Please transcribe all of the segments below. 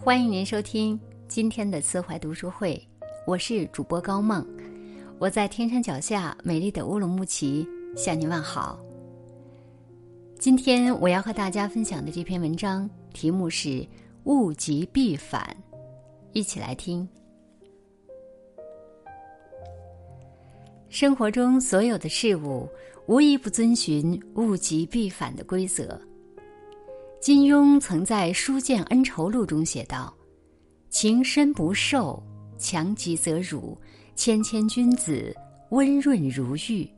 欢迎您收听今天的慈怀读书会，我是主播高梦，我在天山脚下美丽的乌鲁木齐向您问好。今天我要和大家分享的这篇文章题目是“物极必反”，一起来听。生活中所有的事物，无一不遵循“物极必反”的规则。金庸曾在《书剑恩仇录》中写道：“情深不寿，强极则辱；谦谦君子，温润如玉。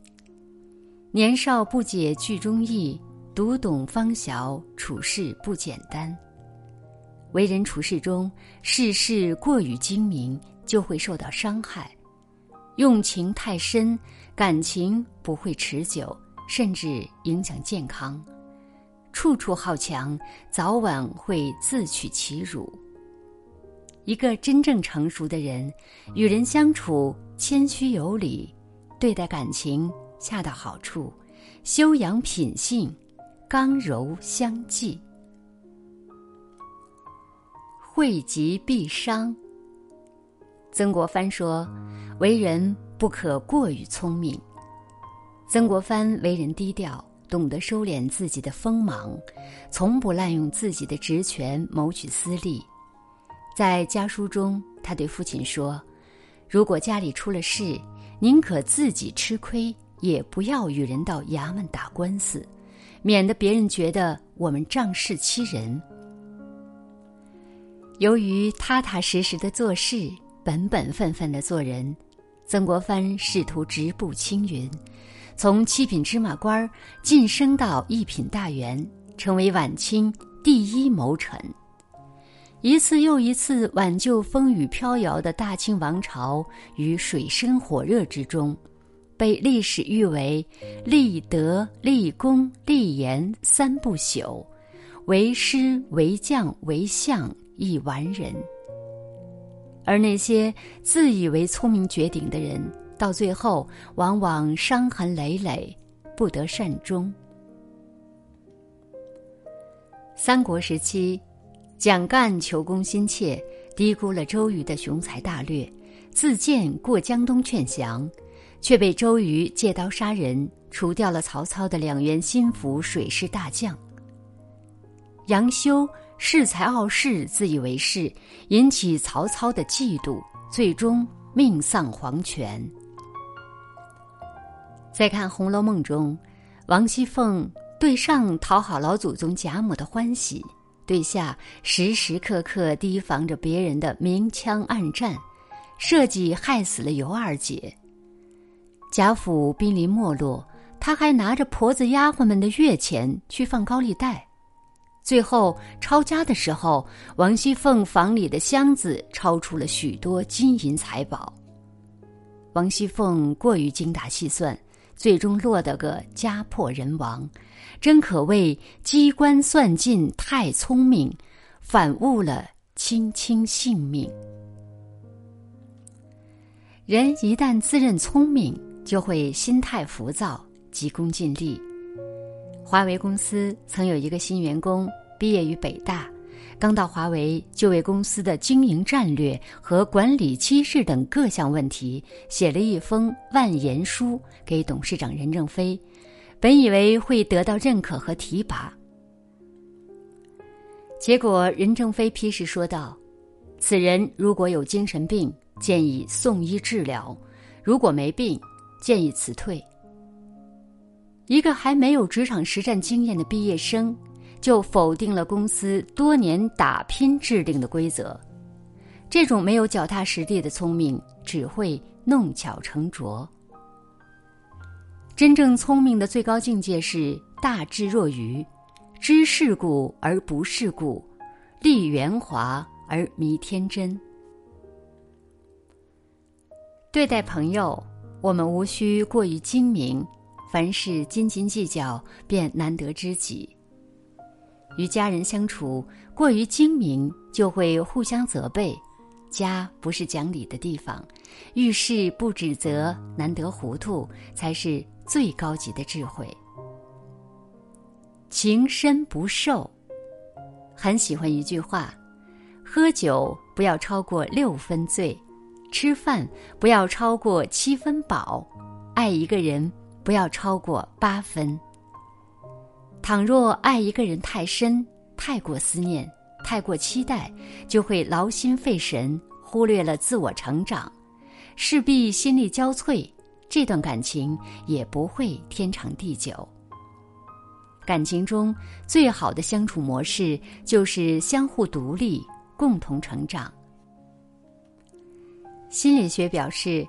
年少不解剧中意，读懂方晓处事不简单。为人处事中，事事过于精明，就会受到伤害；用情太深，感情不会持久，甚至影响健康。”处处好强，早晚会自取其辱。一个真正成熟的人，与人相处谦虚有礼，对待感情恰到好处，修养品性，刚柔相济。惠及必伤。曾国藩说：“为人不可过于聪明。”曾国藩为人低调。懂得收敛自己的锋芒，从不滥用自己的职权谋取私利。在家书中，他对父亲说：“如果家里出了事，宁可自己吃亏，也不要与人到衙门打官司，免得别人觉得我们仗势欺人。”由于踏踏实实的做事，本本分分的做人，曾国藩仕途直步青云。从七品芝麻官晋升到一品大员，成为晚清第一谋臣。一次又一次挽救风雨飘摇的大清王朝于水深火热之中，被历史誉为“立德、立功、立言三不朽”，为师、为将、为相一完人。而那些自以为聪明绝顶的人。到最后，往往伤痕累累，不得善终。三国时期，蒋干求功心切，低估了周瑜的雄才大略，自荐过江东劝降，却被周瑜借刀杀人，除掉了曹操的两员心腹水师大将。杨修恃才傲世，自以为是，引起曹操的嫉妒，最终命丧黄泉。再看《红楼梦》中，王熙凤对上讨好老祖宗贾母的欢喜，对下时时刻刻提防着别人的明枪暗战，设计害死了尤二姐。贾府濒临没落，她还拿着婆子丫鬟们的月钱去放高利贷，最后抄家的时候，王熙凤房里的箱子超出了许多金银财宝。王熙凤过于精打细算。最终落得个家破人亡，真可谓机关算尽太聪明，反误了卿卿性命。人一旦自认聪明，就会心态浮躁，急功近利。华为公司曾有一个新员工，毕业于北大。刚到华为，就为公司的经营战略和管理机制等各项问题写了一封万言书给董事长任正非，本以为会得到认可和提拔，结果任正非批示说道：“此人如果有精神病，建议送医治疗；如果没病，建议辞退。”一个还没有职场实战经验的毕业生。就否定了公司多年打拼制定的规则，这种没有脚踏实地的聪明只会弄巧成拙。真正聪明的最高境界是大智若愚，知世故而不世故，立圆滑而迷天真。对待朋友，我们无需过于精明，凡事斤斤计较，便难得知己。与家人相处过于精明，就会互相责备。家不是讲理的地方，遇事不指责，难得糊涂，才是最高级的智慧。情深不寿，很喜欢一句话：喝酒不要超过六分醉，吃饭不要超过七分饱，爱一个人不要超过八分。倘若爱一个人太深，太过思念，太过期待，就会劳心费神，忽略了自我成长，势必心力交瘁，这段感情也不会天长地久。感情中最好的相处模式就是相互独立，共同成长。心理学表示，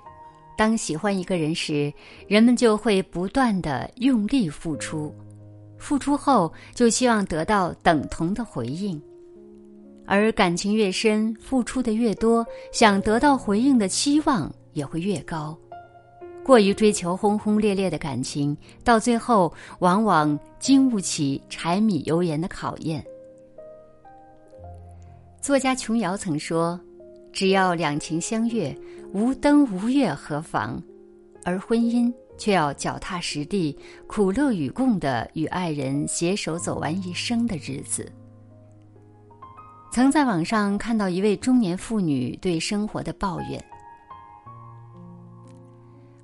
当喜欢一个人时，人们就会不断的用力付出，付出后就希望得到等同的回应，而感情越深，付出的越多，想得到回应的期望也会越高。过于追求轰轰烈烈的感情，到最后往往经不起柴米油盐的考验。作家琼瑶曾说：“只要两情相悦，无灯无月何妨？”而婚姻却要脚踏实地、苦乐与共的与爱人携手走完一生的日子。曾在网上看到一位中年妇女对生活的抱怨。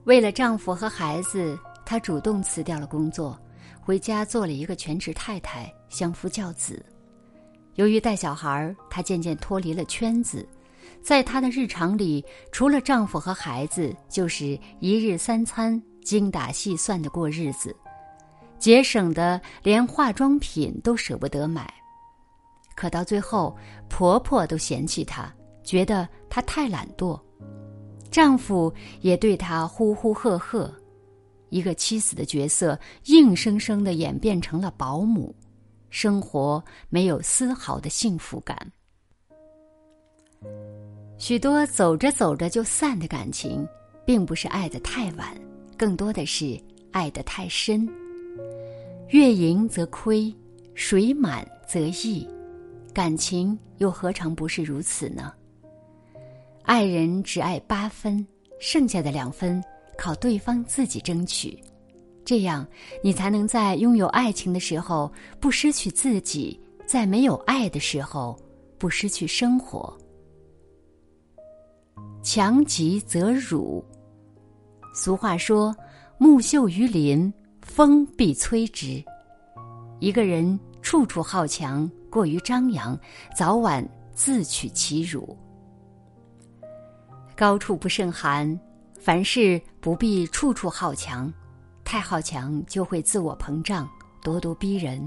为了丈夫和孩子，她主动辞掉了工作，回家做了一个全职太太，相夫教子。由于带小孩，她渐渐脱离了圈子，在她的日常里，除了丈夫和孩子，就是一日三餐，精打细算的过日子，节省的连化妆品都舍不得买。可到最后，婆婆都嫌弃她，觉得她太懒惰。丈夫也对她呼呼喝喝，一个妻子的角色硬生生的演变成了保姆，生活没有丝毫的幸福感。许多走着走着就散的感情，并不是爱的太晚，更多的是爱得太深。月盈则亏，水满则溢，感情又何尝不是如此呢？爱人只爱八分，剩下的两分靠对方自己争取，这样你才能在拥有爱情的时候不失去自己，在没有爱的时候不失去生活。强极则辱。俗话说：“木秀于林，风必摧之。”一个人处处好强，过于张扬，早晚自取其辱。高处不胜寒，凡事不必处处好强，太好强就会自我膨胀，咄咄逼人。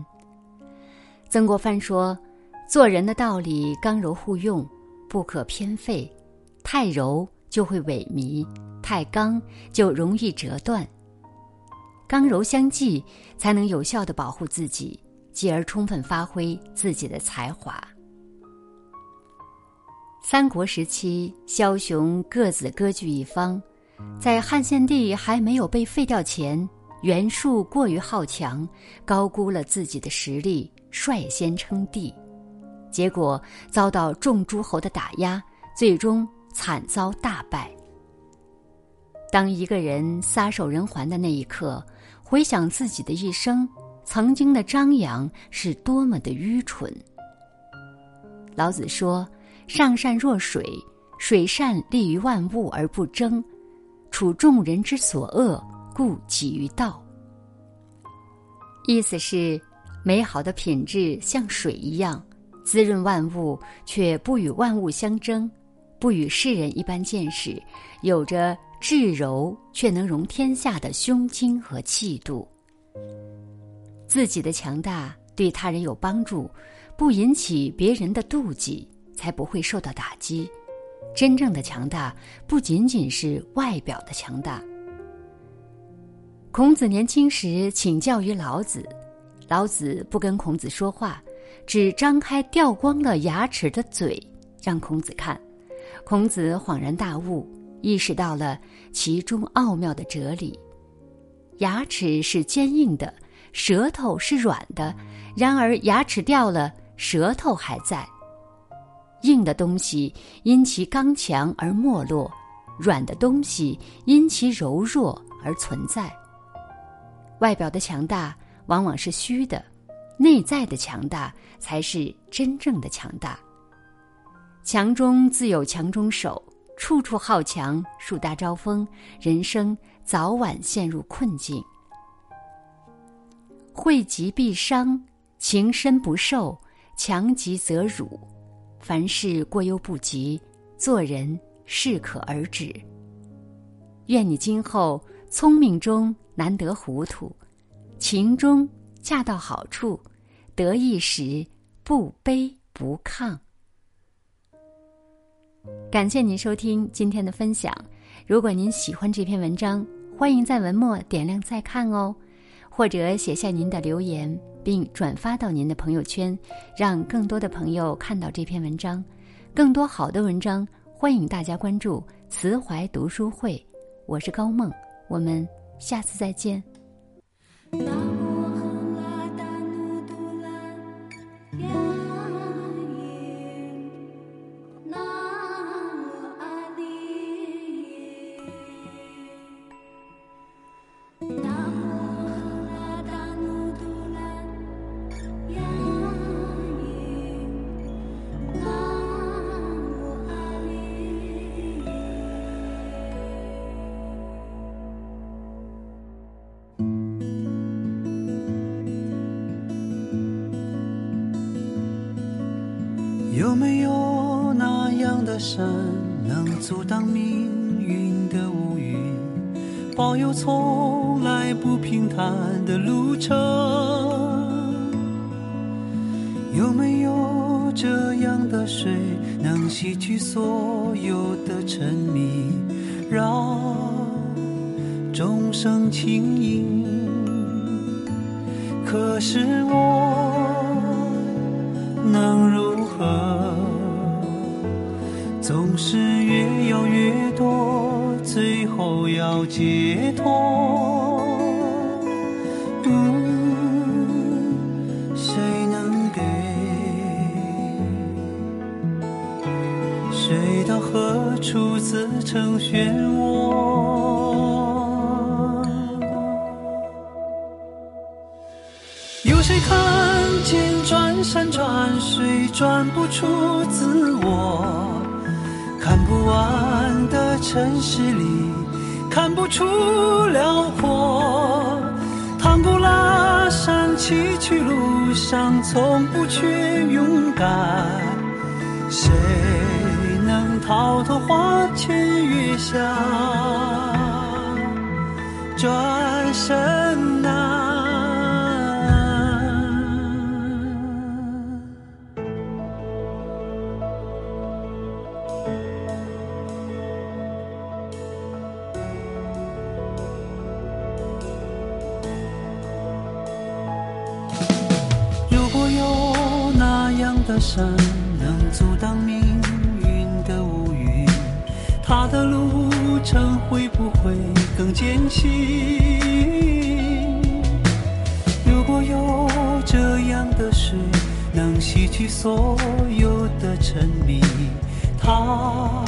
曾国藩说：“做人的道理，刚柔互用，不可偏废。太柔就会萎靡，太刚就容易折断。刚柔相济，才能有效的保护自己，继而充分发挥自己的才华。”三国时期，枭雄各自割据一方，在汉献帝还没有被废掉前，袁术过于好强，高估了自己的实力，率先称帝，结果遭到众诸侯的打压，最终惨遭大败。当一个人撒手人寰的那一刻，回想自己的一生，曾经的张扬是多么的愚蠢。老子说。上善若水，水善利于万物而不争，处众人之所恶，故几于道。意思是，美好的品质像水一样，滋润万物，却不与万物相争，不与世人一般见识，有着至柔却能容天下的胸襟和气度。自己的强大对他人有帮助，不引起别人的妒忌。才不会受到打击。真正的强大不仅仅是外表的强大。孔子年轻时请教于老子，老子不跟孔子说话，只张开掉光了牙齿的嘴让孔子看。孔子恍然大悟，意识到了其中奥妙的哲理。牙齿是坚硬的，舌头是软的，然而牙齿掉了，舌头还在。硬的东西因其刚强而没落，软的东西因其柔弱而存在。外表的强大往往是虚的，内在的强大才是真正的强大。强中自有强中手，处处好强，树大招风，人生早晚陷入困境。惠极必伤，情深不寿，强极则辱。凡事过犹不及，做人适可而止。愿你今后聪明中难得糊涂，情中恰到好处，得意时不卑不亢。感谢您收听今天的分享。如果您喜欢这篇文章，欢迎在文末点亮再看哦，或者写下您的留言，并转发到您的朋友圈，让更多的朋友看到这篇文章。更多好的文章，欢迎大家关注慈怀读书会。我是高梦，我们下次再见。有没有那样的山，能阻挡命运的乌云，保佑从来不平坦的路程？有没有这样的水，能洗去所有的沉迷，让众生轻盈？可是我能如？何后要解脱。嗯，谁能给？谁到何处自成漩涡？有谁看见转山转水转不出自我？看不完的城市里，看不出辽阔。唐古拉山崎岖路上，从不缺勇敢。谁能逃脱花前月下？转身山能阻挡命运的乌云，它的路程会不会更艰辛？如果有这样的水，能洗去所有的沉迷，它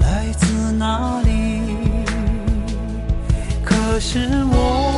来自哪里？可是我